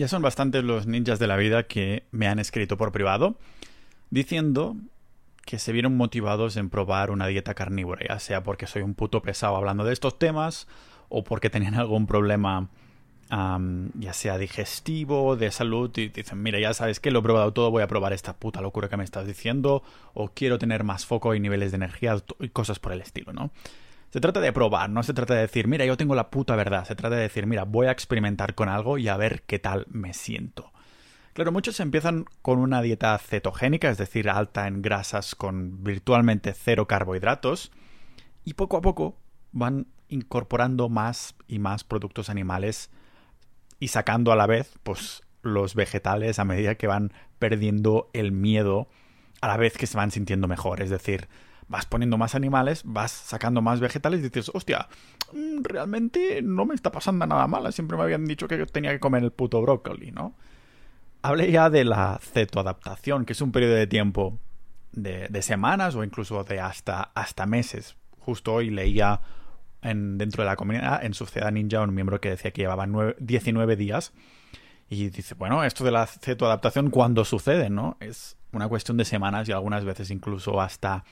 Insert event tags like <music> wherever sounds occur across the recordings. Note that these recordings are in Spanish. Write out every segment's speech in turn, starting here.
Ya son bastantes los ninjas de la vida que me han escrito por privado diciendo que se vieron motivados en probar una dieta carnívora, ya sea porque soy un puto pesado hablando de estos temas o porque tenían algún problema ya sea digestivo, de salud, y dicen, mira, ya sabes que lo he probado todo, voy a probar esta puta locura que me estás diciendo, o quiero tener más foco y niveles de energía y cosas por el estilo, ¿no? Se trata de probar, no se trata de decir, mira, yo tengo la puta verdad, se trata de decir, mira, voy a experimentar con algo y a ver qué tal me siento. Claro, muchos empiezan con una dieta cetogénica, es decir, alta en grasas con virtualmente cero carbohidratos, y poco a poco van incorporando más y más productos animales y sacando a la vez pues los vegetales a medida que van perdiendo el miedo a la vez que se van sintiendo mejor, es decir, vas poniendo más animales, vas sacando más vegetales y dices, hostia, mm, realmente no me está pasando nada mal, siempre me habían dicho que yo tenía que comer el puto brócoli, ¿no? Hablé ya de la cetoadaptación, que es un periodo de tiempo de, semanas o incluso de hasta, hasta meses. Justo hoy leía en, dentro de la comunidad, en Sociedad Ninja, un miembro que decía que llevaba 19 días. Y dice, bueno, esto de la cetoadaptación, ¿cuándo sucede? ¿No? Es una cuestión de semanas y algunas veces incluso hasta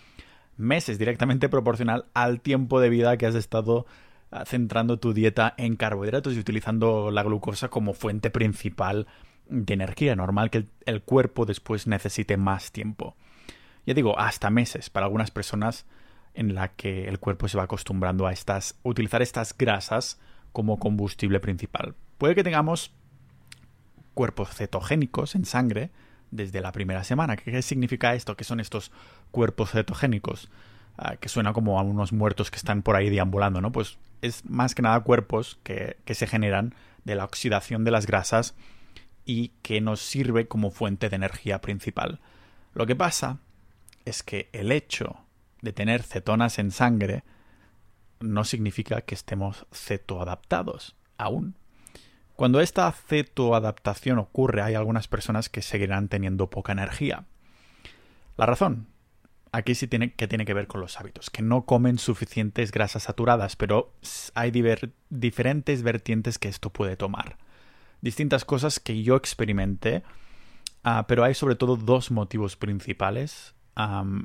meses, directamente <laughs> proporcional al tiempo de vida que has estado ah, centrando tu dieta en carbohidratos y utilizando la glucosa como fuente principal de energía. Normal que el, cuerpo después necesite más tiempo. Ya digo, hasta meses para algunas personas en la que el cuerpo se va acostumbrando a estas, utilizar estas grasas como combustible principal. Puede que tengamos cuerpos cetogénicos en sangre, desde la primera semana. ¿Qué significa esto? ¿Qué son estos cuerpos cetogénicos? Ah, que suena como a unos muertos que están por ahí deambulando, ¿no? Pues es más que nada cuerpos que, que se generan de la oxidación de las grasas y que nos sirve como fuente de energía principal. Lo que pasa es que el hecho de tener cetonas en sangre no significa que estemos cetoadaptados aún. Cuando esta cetoadaptación ocurre, hay algunas personas que seguirán teniendo poca energía. La razón, aquí sí tiene que tiene que ver con los hábitos, que no comen suficientes grasas saturadas, pero hay diferentes vertientes que esto puede tomar. Distintas cosas que yo experimenté, ah, pero hay sobre todo dos motivos principales.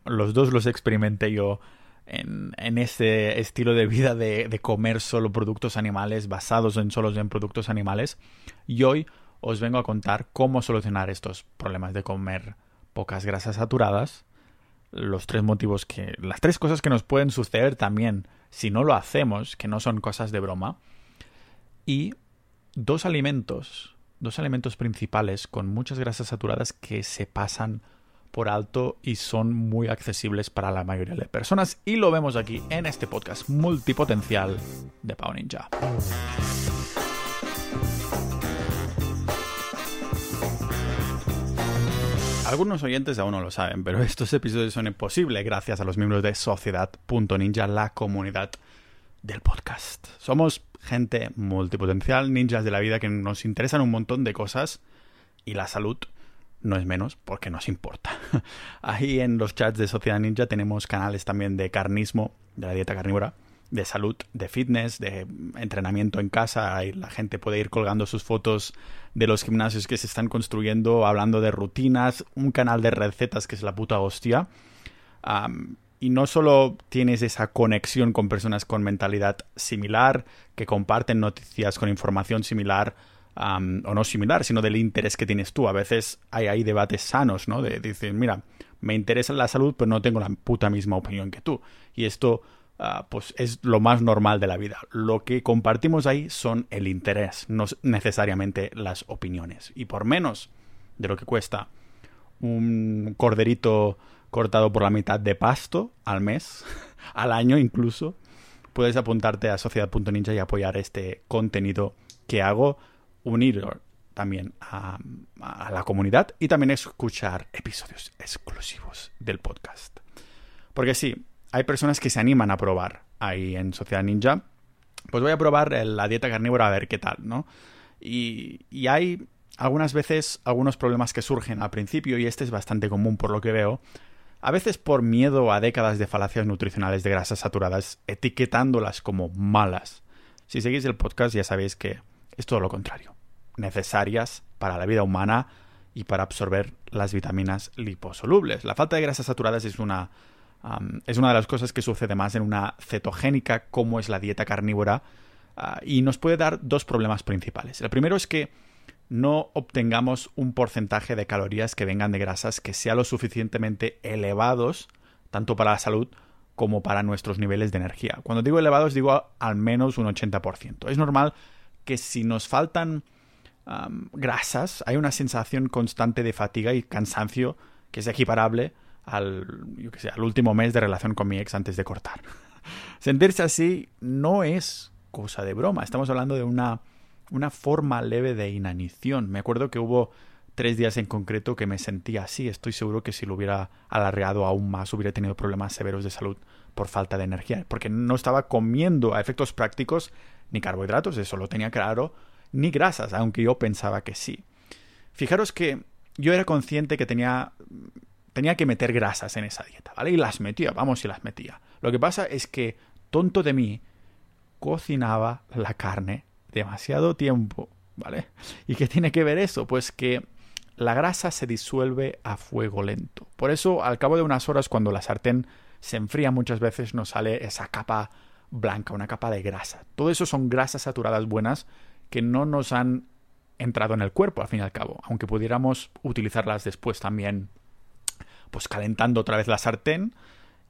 los dos los experimenté yo en, en este estilo de vida de, de, comer solo productos animales, basados en solos en productos animales. Y hoy os vengo a contar cómo solucionar estos problemas de comer pocas grasas saturadas. Los tres motivos que. las tres cosas que nos pueden suceder también si no lo hacemos, que no son cosas de broma. Y dos alimentos, dos alimentos principales con muchas grasas saturadas que se pasan por alto y son muy accesibles para la mayoría de personas. Y lo vemos aquí en este podcast multipotencial de Pau Ninja. Algunos oyentes aún no lo saben, pero estos episodios son imposibles gracias a los miembros de Sociedad.ninja, la comunidad del podcast. Somos gente multipotencial, ninjas de la vida que nos interesan un montón de cosas y la salud no es menos porque nos importa. <laughs> Ahí en los chats de Sociedad Ninja tenemos canales también de carnismo, de la dieta carnívora, de salud, de fitness, de entrenamiento en casa. Ahí la gente puede ir colgando sus fotos de los gimnasios que se están construyendo, hablando de rutinas, un canal de recetas que es la puta hostia. y no solo tienes esa conexión con personas con mentalidad similar, que comparten noticias con información similar, o no similar, sino del interés que tienes tú. A veces hay, debates sanos, ¿no? De, decir, mira, me interesa la salud, pero no tengo la puta misma opinión que tú. Y esto, ah, pues, es lo más normal de la vida. Lo que compartimos ahí son el interés, no necesariamente las opiniones. Y por menos de lo que cuesta un corderito cortado por la mitad de pasto al mes, <laughs> al año incluso, puedes apuntarte a sociedad.ninja y apoyar este contenido que hago unir también a, la comunidad y también escuchar episodios exclusivos del podcast. Porque sí, hay personas que se animan a probar ahí en Sociedad Ninja. Pues voy a probar la dieta carnívora a ver qué tal, ¿no? Y, y hay algunas veces algunos problemas que surgen al principio y este es bastante común por lo que veo. A veces por miedo a décadas de falacias nutricionales de grasas saturadas, etiquetándolas como malas. Si seguís el podcast ya sabéis que es todo lo contrario. necesarias para la vida humana y para absorber las vitaminas liposolubles. La falta de grasas saturadas es una, es una de las cosas que sucede más en una cetogénica como es la dieta carnívora ah, y nos puede dar dos problemas principales. El primero es que no obtengamos un porcentaje de calorías que vengan de grasas que sea lo suficientemente elevados tanto para la salud como para nuestros niveles de energía. Cuando digo elevados digo al menos un 80%. Es normal que si nos faltan grasas, hay una sensación constante de fatiga y cansancio que es equiparable al, al último mes de relación con mi ex antes de cortar. <laughs> Sentirse así no es cosa de broma. Estamos hablando de una, una forma leve de inanición. Me acuerdo que hubo tres días en concreto que me sentía así. Estoy seguro que si lo hubiera alargado aún más hubiera tenido problemas severos de salud por falta de energía. Porque no estaba comiendo a efectos prácticos ni carbohidratos, eso lo tenía claro, ni grasas, aunque yo pensaba que sí. Fijaros que yo era consciente que tenía tenía que meter grasas en esa dieta, ¿vale? Y las metía, vamos, y las metía. Lo que pasa es que, tonto de mí, cocinaba la carne demasiado tiempo, ¿vale? <laughs> ¿Y qué tiene que ver eso? Pues que la grasa se disuelve a fuego lento. Por eso, al cabo de unas horas, cuando la sartén se enfría, muchas veces nos sale esa capa blanca, una capa de grasa. Todo eso son grasas saturadas buenas que no nos han entrado en el cuerpo, al fin y al cabo, aunque pudiéramos utilizarlas después también, pues calentando otra vez la sartén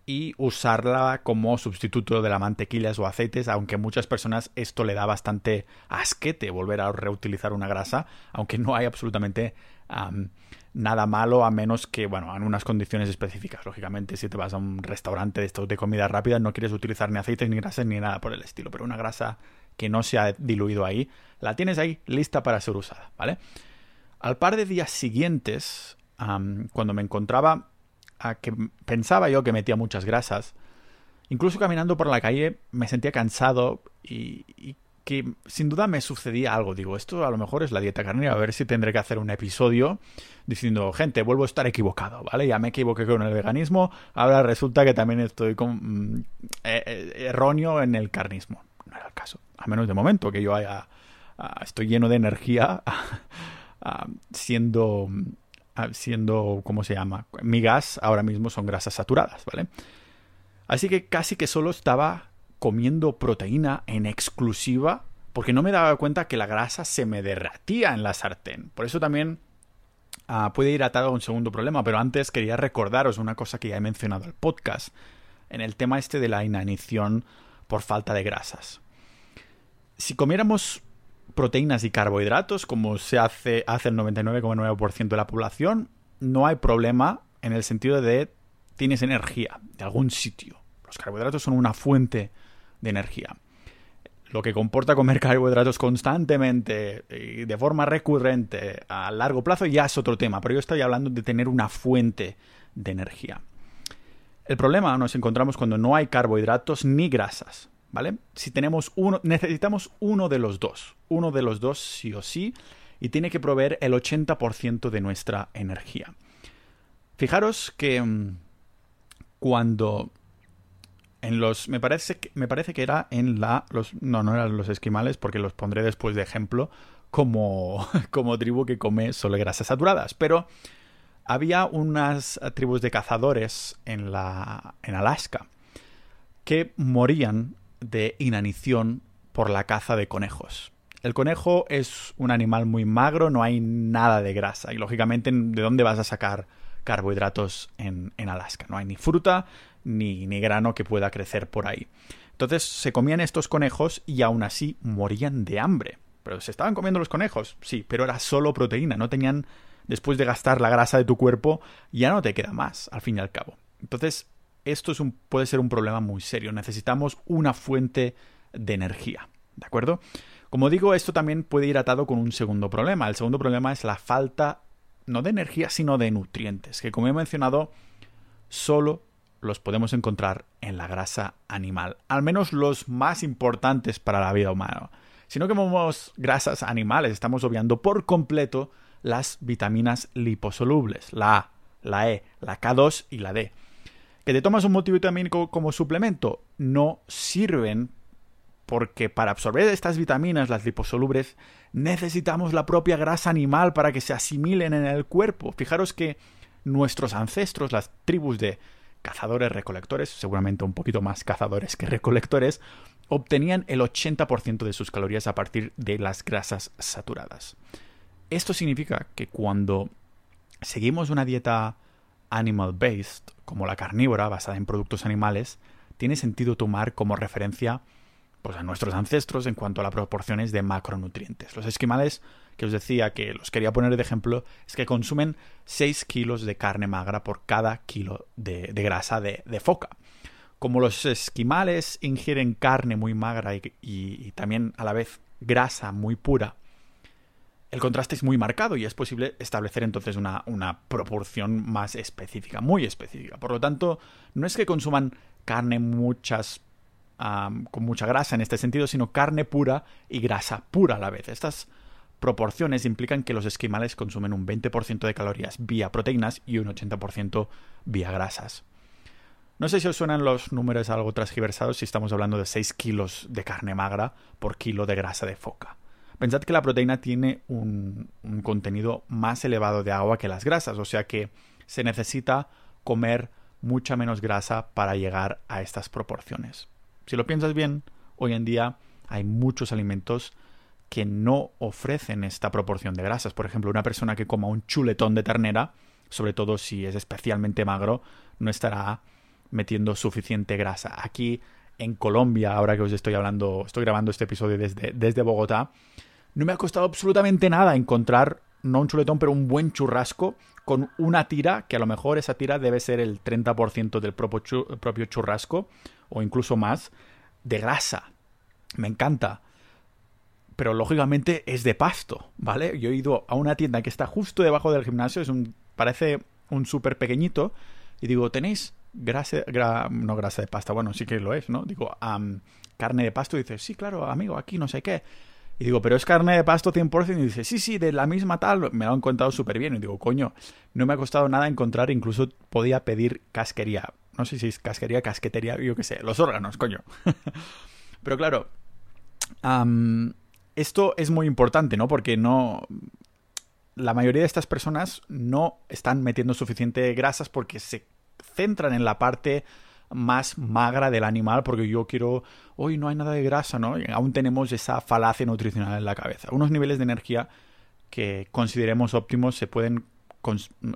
y usarla como sustituto de la mantequillas o aceites, aunque a muchas personas esto le da bastante asquete volver a reutilizar una grasa, aunque no hay absolutamente nada malo a menos que, bueno, en unas condiciones específicas. Lógicamente, si te vas a un restaurante de estos de comida rápida, no quieres utilizar ni aceites ni grasas ni nada por el estilo, pero una grasa que no se ha diluido ahí, la tienes ahí lista para ser usada, ¿vale? Al par de días siguientes, cuando me encontraba a que pensaba yo que metía muchas grasas, incluso caminando por la calle me sentía cansado y, que sin duda me sucedía algo. Digo, esto a lo mejor es la dieta carnívora, a ver si tendré que hacer un episodio diciendo, gente, vuelvo a estar equivocado, ¿vale? Ya me equivoqué con el veganismo, ahora resulta que también estoy con, mm, eh, eh, erróneo en el carnismo. No era el caso a menos de momento que yo haya, ah, estoy lleno de energía <laughs> ah, siendo, ah, siendo, ¿cómo se llama? Mi gas ahora mismo son grasas saturadas, ¿vale? Así que casi que solo estaba comiendo proteína en exclusiva porque no me daba cuenta que la grasa se me derratía en la sartén. Por eso también puede ir atado a un segundo problema, pero antes quería recordaros una cosa que ya he mencionado en el podcast, en el tema este de la inanición por falta de grasas si comiéramos proteínas y carbohidratos, como se hace, hace el 99,9% de la población, no hay problema en el sentido de tienes energía de algún sitio. Los carbohidratos son una fuente de energía. Lo que comporta comer <laughs> carbohidratos constantemente y de forma recurrente a largo plazo ya es otro tema, pero yo estoy hablando de tener una fuente de energía. El problema nos encontramos cuando no hay carbohidratos ni grasas. ¿vale? Si tenemos uno, necesitamos uno de los dos, uno de los dos sí o sí, y tiene que proveer el 80% de nuestra energía. Fijaros que mm, cuando en los me parece que, me parece que era en la los no no eran los esquimales porque los pondré después de ejemplo como <laughs> como tribu que come solo grasas saturadas, pero había unas tribus de cazadores en la en Alaska que morían de inanición por la caza de conejos. El conejo es un animal muy magro, no hay nada de grasa y lógicamente ¿de dónde vas a sacar carbohidratos en, Alaska? No hay ni fruta ni, ni grano que pueda crecer por ahí. Entonces se comían estos conejos y aún así morían de hambre. Pero se estaban comiendo los conejos, sí, pero era solo proteína, no tenían, después de gastar la grasa de tu cuerpo, ya no te queda más, al fin y al cabo. Entonces, esto es puede ser un problema muy serio. Necesitamos una fuente de energía. ¿De acuerdo? Como digo, esto también puede ir atado con un segundo problema. El segundo problema es la falta no de energía, sino de nutrientes, que como he mencionado, solo los podemos encontrar en la grasa animal, al menos los más importantes para la vida humana. Si no comemos grasas animales, estamos obviando por completo las vitaminas liposolubles, la A, la E, la K2 y la D. ¿Que te tomas un multivitamínico como suplemento? No sirven porque para absorber estas vitaminas, las liposolubles, necesitamos la propia grasa animal para que se asimilen en el cuerpo. Fijaros que nuestros ancestros, las tribus de cazadores recolectores, seguramente un poquito más cazadores que recolectores, obtenían el 80% de sus calorías a partir de las grasas saturadas. Esto significa que cuando seguimos una dieta animal-based, como la carnívora, basada en productos animales, tiene sentido tomar como referencia pues, a nuestros ancestros en cuanto a las proporciones de macronutrientes. Los esquimales, que os decía que los quería poner de ejemplo, es que consumen 6 kilos de carne magra por cada kilo de, grasa de, foca. Como los esquimales ingieren carne muy magra y también a la vez grasa muy pura, el contraste es muy marcado y es posible establecer entonces una, proporción más específica, muy específica. Por lo tanto, no es que consuman carne muchas con mucha grasa en este sentido, sino carne pura y grasa pura a la vez. Estas proporciones implican que los esquimales consumen un 20% de calorías vía proteínas y un 80% vía grasas. No sé si os suenan los números algo transgiversados si estamos hablando de 6 kilos de carne magra por kilo de grasa de foca. Pensad que la proteína tiene un, contenido más elevado de agua que las grasas, o sea que se necesita comer mucha menos grasa para llegar a estas proporciones. Si lo piensas bien, hoy en día hay muchos alimentos que no ofrecen esta proporción de grasas. Por ejemplo, una persona que coma un chuletón de ternera, sobre todo si es especialmente magro, no estará metiendo suficiente grasa. Aquí en Colombia, ahora que os estoy hablando, estoy grabando este episodio desde, desde Bogotá, no me ha costado absolutamente nada encontrar, no un chuletón, pero un buen churrasco con una tira, que a lo mejor esa tira debe ser el 30% del propio churrasco, o incluso más, de grasa. Me encanta. Pero lógicamente es de pasto, ¿vale? Yo he ido a una tienda que está justo debajo del gimnasio, es un, parece un súper pequeñito, y digo, ¿tenéis grasa, no grasa de pasta, bueno, sí que lo es, ¿no? Digo, carne de pasto, y dices, sí, claro, amigo, aquí no sé qué. Y digo, pero es carne de pasto 100%. Y dice, sí, sí, de la misma tal. Me lo han contado súper bien. Y digo, coño, no me ha costado nada encontrar. Incluso podía pedir casquería. No sé si es casquería, casquetería, yo qué sé. Los órganos, coño. <laughs> pero claro, esto es muy importante, ¿no? Porque no. La mayoría de estas personas no están metiendo suficiente grasas porque se centran en la parte más magra del animal porque yo quiero, hoy no hay nada de grasa, ¿no? aún tenemos esa falacia nutricional en la cabeza. Unos niveles de energía que consideremos óptimos se pueden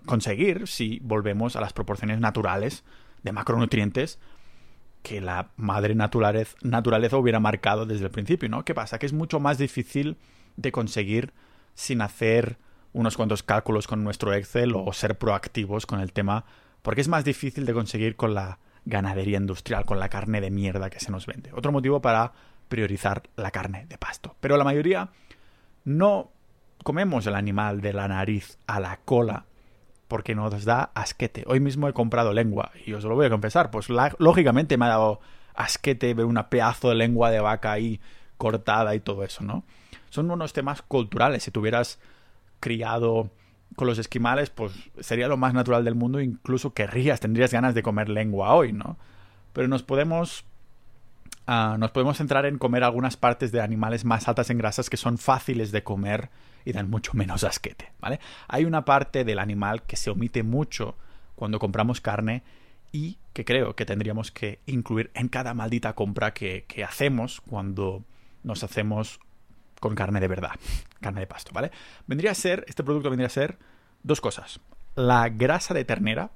conseguir si volvemos a las proporciones naturales de macronutrientes que la madre naturaleza, naturaleza hubiera marcado desde el principio, ¿no? ¿Qué pasa? Que es mucho más difícil de conseguir sin hacer unos cuantos cálculos con nuestro Excel o ser proactivos con el tema, porque es más difícil de conseguir con la ganadería industrial, con la carne de mierda que se nos vende. Otro motivo para priorizar la carne de pasto. Pero la mayoría no comemos el animal de la nariz a la cola porque nos da asquete. Hoy mismo he comprado lengua y os lo voy a confesar, pues lógicamente me ha dado asquete ver una pedazo de lengua de vaca ahí cortada y todo eso, ¿no? Son unos temas culturales. Si tuvieras criado con los esquimales, pues sería lo más natural del mundo, incluso querrías, tendrías ganas de comer lengua hoy, ¿no? Pero nos podemos ah, nos podemos centrar en comer algunas partes de animales más altas en grasas que son fáciles de comer y dan mucho menos asquete, ¿vale? Hay una parte del animal que se omite mucho cuando compramos carne y que creo que tendríamos que incluir en cada maldita compra que, que hacemos cuando nos hacemos con carne de verdad, <laughs> carne de pasto, ¿vale? Vendría a ser, este producto vendría a ser dos cosas. La grasa de ternera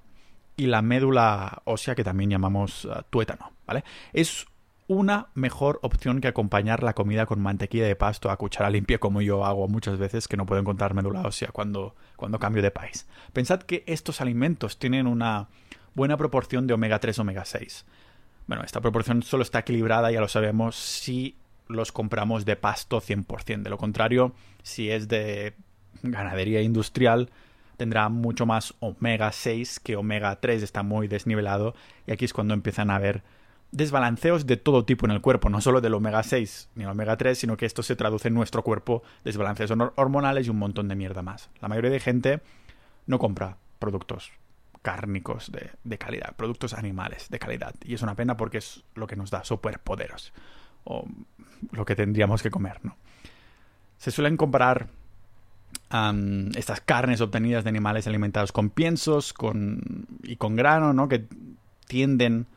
y la médula ósea que también llamamos uh, tuétano, ¿vale? Es una mejor opción que acompañar la comida con mantequilla de pasto a cuchara limpia como yo hago muchas veces que no puedo encontrar médula ósea cuando, cuando cambio de país. Pensad que estos alimentos tienen una buena proporción de omega 3 omega 6. Bueno, esta proporción solo está equilibrada, ya lo sabemos, si los compramos de pasto 100%. De lo contrario, si es de ganadería industrial, tendrá mucho más omega 6 que omega 3, está muy desnivelado y aquí es cuando empiezan a haber desbalanceos de todo tipo en el cuerpo, no solo del omega 6 ni el omega 3, sino que esto se traduce en nuestro cuerpo, desbalanceos hormonales y un montón de mierda más. La mayoría de gente no compra productos cárnicos de, calidad, productos animales de calidad. Y es una pena porque es lo que nos da superpoderes o lo que tendríamos que comer, ¿no? Se suelen comparar estas carnes obtenidas de animales alimentados con piensos con, y con grano, ¿no? Que tienden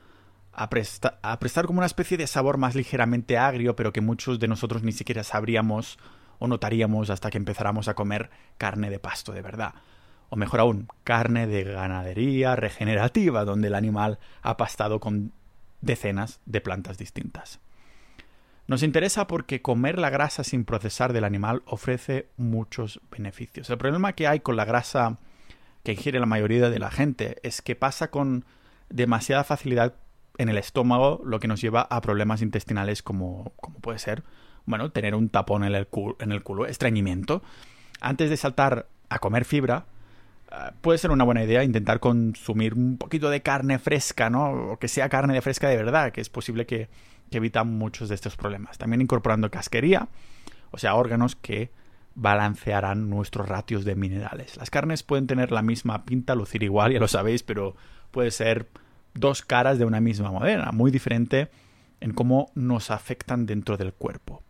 a, prestar como una especie de sabor más ligeramente agrio, pero que muchos de nosotros ni siquiera sabríamos o notaríamos hasta que empezáramos a comer carne de pasto de verdad. O mejor aún, carne de ganadería regenerativa, donde el animal ha pastado con decenas de plantas distintas. Nos interesa porque comer la grasa sin procesar del animal ofrece muchos beneficios. El problema que hay con la grasa que ingiere la mayoría de la gente es que pasa con demasiada facilidad en el estómago, lo que nos lleva a problemas intestinales como, como puede ser, bueno, tener un tapón en el, culo, en el culo, estreñimiento. Antes de saltar a comer fibra, eh, puede ser una buena idea intentar consumir un poquito de carne fresca, ¿no? O que sea carne de fresca de verdad, que es posible que que evitan muchos de estos problemas. También incorporando casquería, o sea, órganos que balancearán nuestros ratios de minerales. Las carnes pueden tener la misma pinta, lucir igual, ya lo sabéis, pero puede ser dos caras de una misma moneda, muy diferente en cómo nos afectan dentro del cuerpo.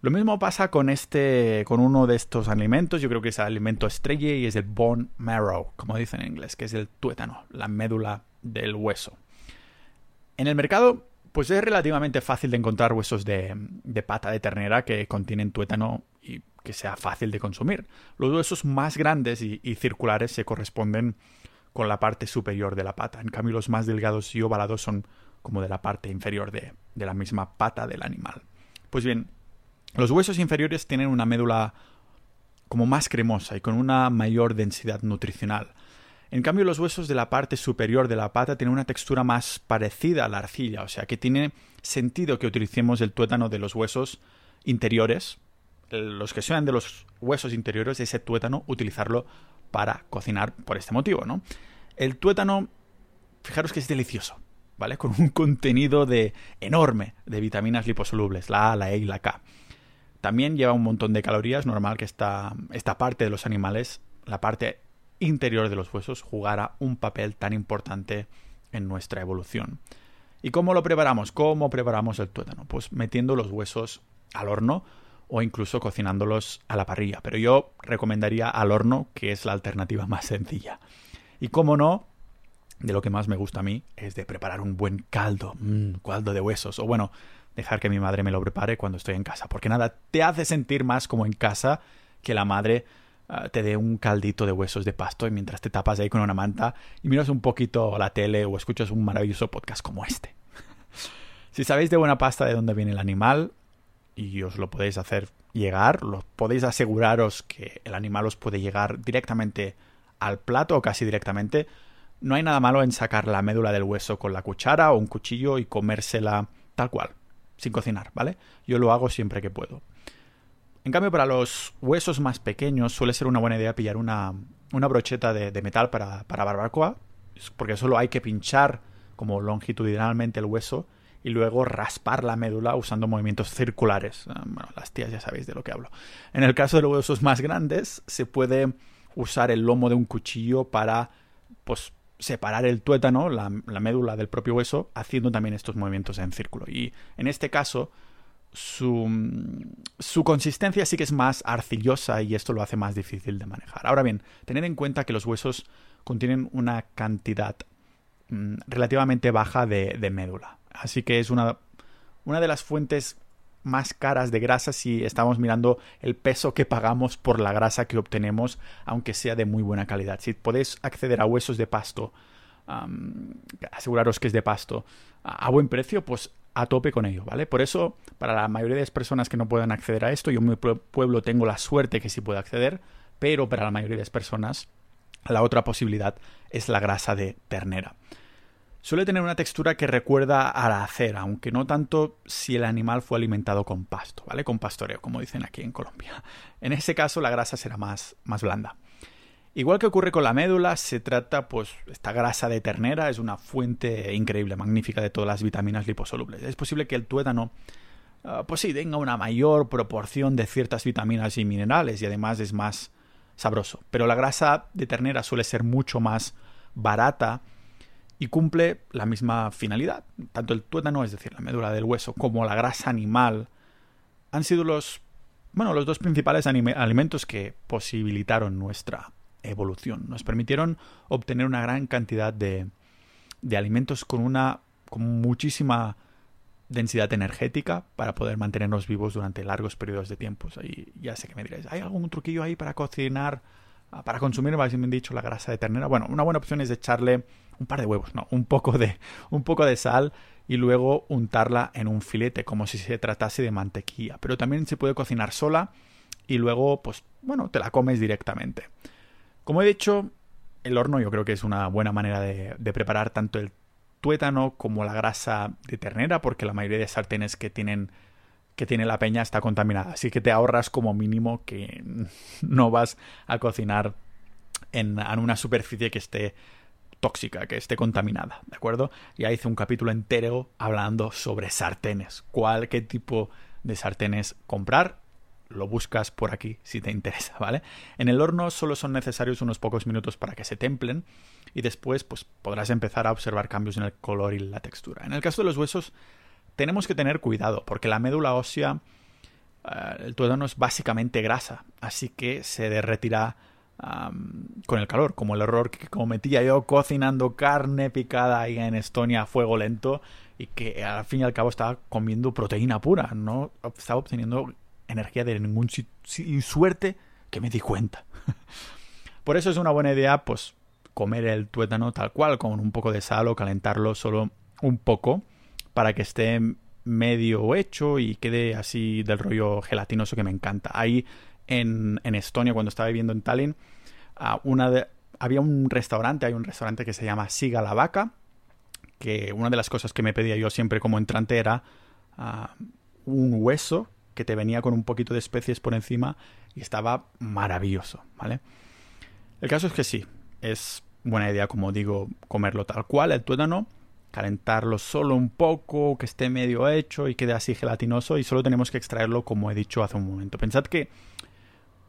Lo mismo pasa con este, con uno de estos alimentos, yo creo que es el alimento estrella y es el bone marrow, como dicen en inglés, que es el tuétano, la médula del hueso. En el mercado pues es relativamente fácil de encontrar huesos de, pata de ternera que contienen tuétano y que sea fácil de consumir. Los huesos más grandes y, circulares se corresponden con la parte superior de la pata. En cambio, los más delgados y ovalados son como de la parte inferior de, de la misma pata del animal. Pues bien, los huesos inferiores tienen una médula como más cremosa y con una mayor densidad nutricional. En cambio, los huesos de la parte superior de la pata tienen una textura más parecida a la arcilla, o sea que tiene sentido que utilicemos el tuétano de los huesos interiores, los que sean de los huesos interiores, ese tuétano, utilizarlo para cocinar por este motivo, ¿no? El tuétano, fijaros que es delicioso, ¿vale? Con un contenido de enorme de vitaminas liposolubles, la A, la E y la K. También lleva un montón de calorías, normal que esta, esta parte de los animales, la parte interior de los huesos jugara un papel tan importante en nuestra evolución. ¿Y cómo lo preparamos? ¿Cómo preparamos el tuétano? Pues metiendo los huesos al horno o incluso cocinándolos a la parrilla. Pero yo recomendaría al horno, que es la alternativa <laughs> más sencilla. Y cómo no, de lo que más me gusta a mí es de preparar un buen caldo, mmm, caldo de huesos. O bueno, dejar que mi madre me lo prepare cuando estoy en casa. Porque nada, te hace sentir más como en casa que la madre Ah, te dé un caldito de huesos de pasto y mientras te tapas ahí con una manta y miras un poquito la tele o escuchas un maravilloso podcast como este. <laughs> si sabéis de buena pasta de dónde viene el animal y os lo podéis hacer llegar, lo, podéis aseguraros que el animal os puede llegar directamente al plato o casi directamente, no hay nada malo en sacar la médula del hueso con la cuchara o un cuchillo y comérsela tal cual, sin cocinar, ¿vale? Yo lo hago siempre que puedo. En cambio, para los huesos más pequeños suele ser una buena idea pillar una, una brocheta de, metal para, para, barbacoa, porque solo hay que pinchar como longitudinalmente el hueso y luego raspar la médula usando movimientos circulares. Ah, bueno, las tías ya sabéis de lo que hablo. En el caso de los huesos más grandes, se puede usar el lomo de un cuchillo para pues, separar el tuétano, la, la médula del propio hueso, haciendo también estos movimientos en círculo. Y en este caso, su, su, consistencia sí que es más arcillosa y esto lo hace más difícil de manejar. Ahora bien, tened en cuenta que los huesos contienen una cantidad mm, relativamente baja de, de, médula. Así que es una, una de las fuentes más caras de grasa si estamos mirando el peso que pagamos por la grasa que obtenemos, aunque sea de muy buena calidad. Si podéis acceder a huesos de pasto, aseguraros que es de pasto, a buen precio, pues a tope con ello, ¿vale? Por eso, para la mayoría de las personas que no puedan acceder a esto, yo en mi pueblo tengo la suerte que sí puedo acceder, pero para la mayoría de las personas, la otra posibilidad es la grasa de ternera. Suele tener una textura que recuerda a la acera, aunque no tanto si el animal fue alimentado con pasto, ¿vale? Con pastoreo, como dicen aquí en Colombia. <laughs> En ese caso, la grasa será más, más blanda. Igual que ocurre con la médula, se trata, pues, esta grasa de ternera es una fuente increíble, magnífica de todas las vitaminas liposolubles. Es posible que el tuétano, ah, pues sí, tenga una mayor proporción de ciertas vitaminas y minerales y además es más sabroso. Pero la grasa de ternera suele ser mucho más barata y cumple la misma finalidad. Tanto el tuétano, es decir, la médula del hueso, como la grasa animal han sido los, bueno, los dos principales alimentos que posibilitaron nuestra evolución. Nos permitieron obtener una gran cantidad de, de alimentos con una con muchísima densidad energética para poder mantenernos vivos durante largos periodos de tiempo. Y ya sé que me diréis, ¿hay algún truquillo ahí para cocinar, para consumir, me han dicho, la grasa de ternera? Bueno, una buena opción es echarle un par de huevos, no, un poco de, un poco de sal y luego untarla en un filete, como si se tratase de mantequilla. Pero también se puede cocinar sola y luego, pues, bueno, te la comes directamente. Como he dicho, el horno yo creo que es una buena manera de, preparar tanto el tuétano como la grasa de ternera, porque la mayoría de sartenes que tienen que tiene la peña está contaminada. Así que te ahorras como mínimo que <laughs> no vas a cocinar en, una superficie que esté tóxica, que esté contaminada, ¿de acuerdo? Ya hice un capítulo entero hablando sobre sartenes, cuál, qué tipo de sartenes comprar lo buscas por aquí si te interesa, <laughs> ¿vale? En el horno solo son necesarios unos pocos minutos para que se templen y después pues podrás empezar a observar cambios en el color y la textura. En el caso de los huesos tenemos que tener cuidado porque la médula ósea, eh, el tuétano es básicamente grasa, así que se derretirá con el calor, como el error que cometía yo cocinando carne picada ahí en Estonia a fuego lento y que al fin y al cabo estaba comiendo proteína pura, no estaba obteniendo energía de ningún. Y suerte que me di cuenta. <laughs> Por eso es una buena idea, pues, comer el tuétano tal cual, con un poco de sal o calentarlo solo un poco para que esté medio hecho y quede así del rollo gelatinoso que me encanta. Ahí en, Estonia, cuando estaba viviendo en Tallinn, había un restaurante, hay un restaurante que se llama Siga la Vaca, que una de las cosas que me pedía yo siempre como entrante era un hueso que te venía con un poquito de especies por encima y estaba maravilloso, ¿vale? El caso es que sí, es buena idea, como digo, comerlo tal cual, el tuétano, calentarlo solo un poco, que esté medio hecho y quede así gelatinoso y solo tenemos que extraerlo como he dicho hace un momento. Pensad que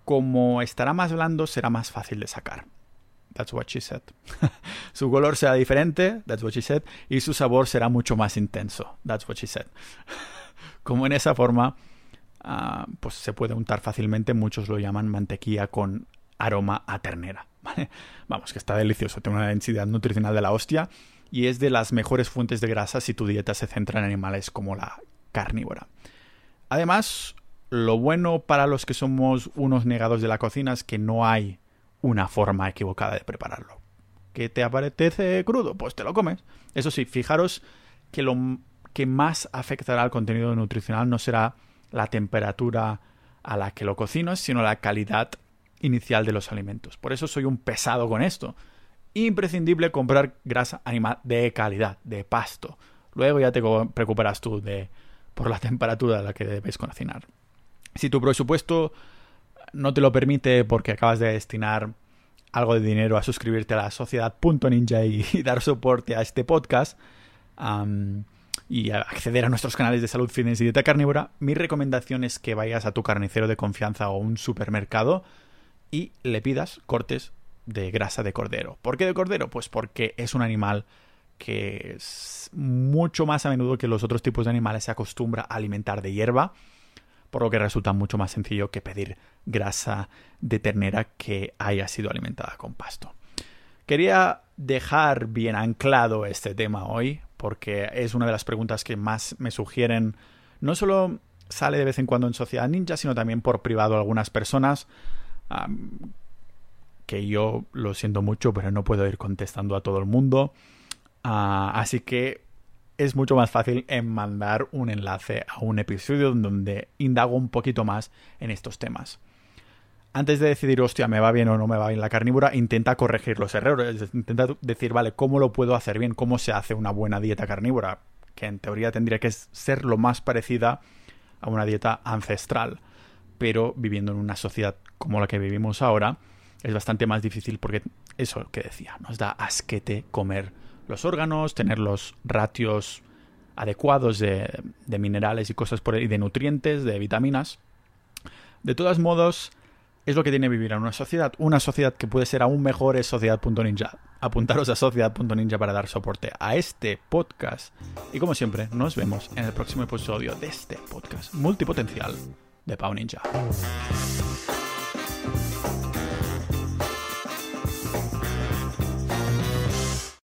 como estará más blando será más fácil de sacar. That's what she said. <laughs> su color será diferente, that's what she said, y su sabor será mucho más intenso, that's what she said. <laughs> como en esa forma Ah, pues se puede untar fácilmente. Muchos lo llaman mantequilla con aroma a ternera. <laughs> Vamos, que está delicioso, tiene una densidad nutricional de la hostia y es de las mejores fuentes de grasa si tu dieta se centra en animales como la carnívora. Además, lo bueno para los que somos unos negados de la cocina es que no hay una forma equivocada de prepararlo. ¿Qué te apetece crudo? Pues te lo comes. Eso sí, fijaros que lo que más afectará al contenido nutricional no será la temperatura a la que lo cocino, sino la calidad inicial de los alimentos. Por eso soy un pesado con esto. Imprescindible comprar grasa animal de calidad, de pasto. Luego ya te preocuparás tú de por la temperatura a la que debes cocinar. Si tu presupuesto no te lo permite porque acabas de destinar algo de dinero a suscribirte a la sociedad.ninja y, y dar soporte a este podcast, y acceder a nuestros canales de salud, fitness y dieta carnívora, mi recomendación es que vayas a tu carnicero de confianza o un supermercado y le pidas cortes de grasa de cordero. ¿Por qué de cordero? Pues porque es un animal que es mucho más a menudo que los otros tipos de animales se acostumbra a alimentar de hierba, por lo que resulta mucho más sencillo que pedir grasa de ternera que haya sido alimentada con pasto. Quería dejar bien anclado este tema hoy, porque es una de las preguntas que más me sugieren. No solo sale de vez en cuando en Sociedad Ninja, sino también por privado algunas personas. que yo lo siento mucho, pero no puedo ir contestando a todo el mundo. Ah, así que es mucho más fácil en mandar un enlace a un episodio donde indago un poquito más en estos temas antes de decidir, hostia, me va bien o no me va bien la carnívora, intenta corregir los errores. Intenta decir, vale, ¿cómo lo puedo hacer bien? ¿Cómo se hace una buena dieta carnívora? Que en teoría tendría que ser lo más parecida a una dieta ancestral. Pero viviendo en una sociedad como la que vivimos ahora, es bastante más difícil porque eso que decía, nos da asquete comer los órganos, tener los ratios adecuados de, minerales y cosas por y de nutrientes, de vitaminas. De todos modos, es lo que tiene vivir en una sociedad. Una sociedad que puede ser aún mejor es sociedad.ninja. Apuntaros a sociedad.ninja para dar soporte a este podcast. Y como siempre, nos vemos en el próximo episodio de este podcast multipotencial de Pau Ninja.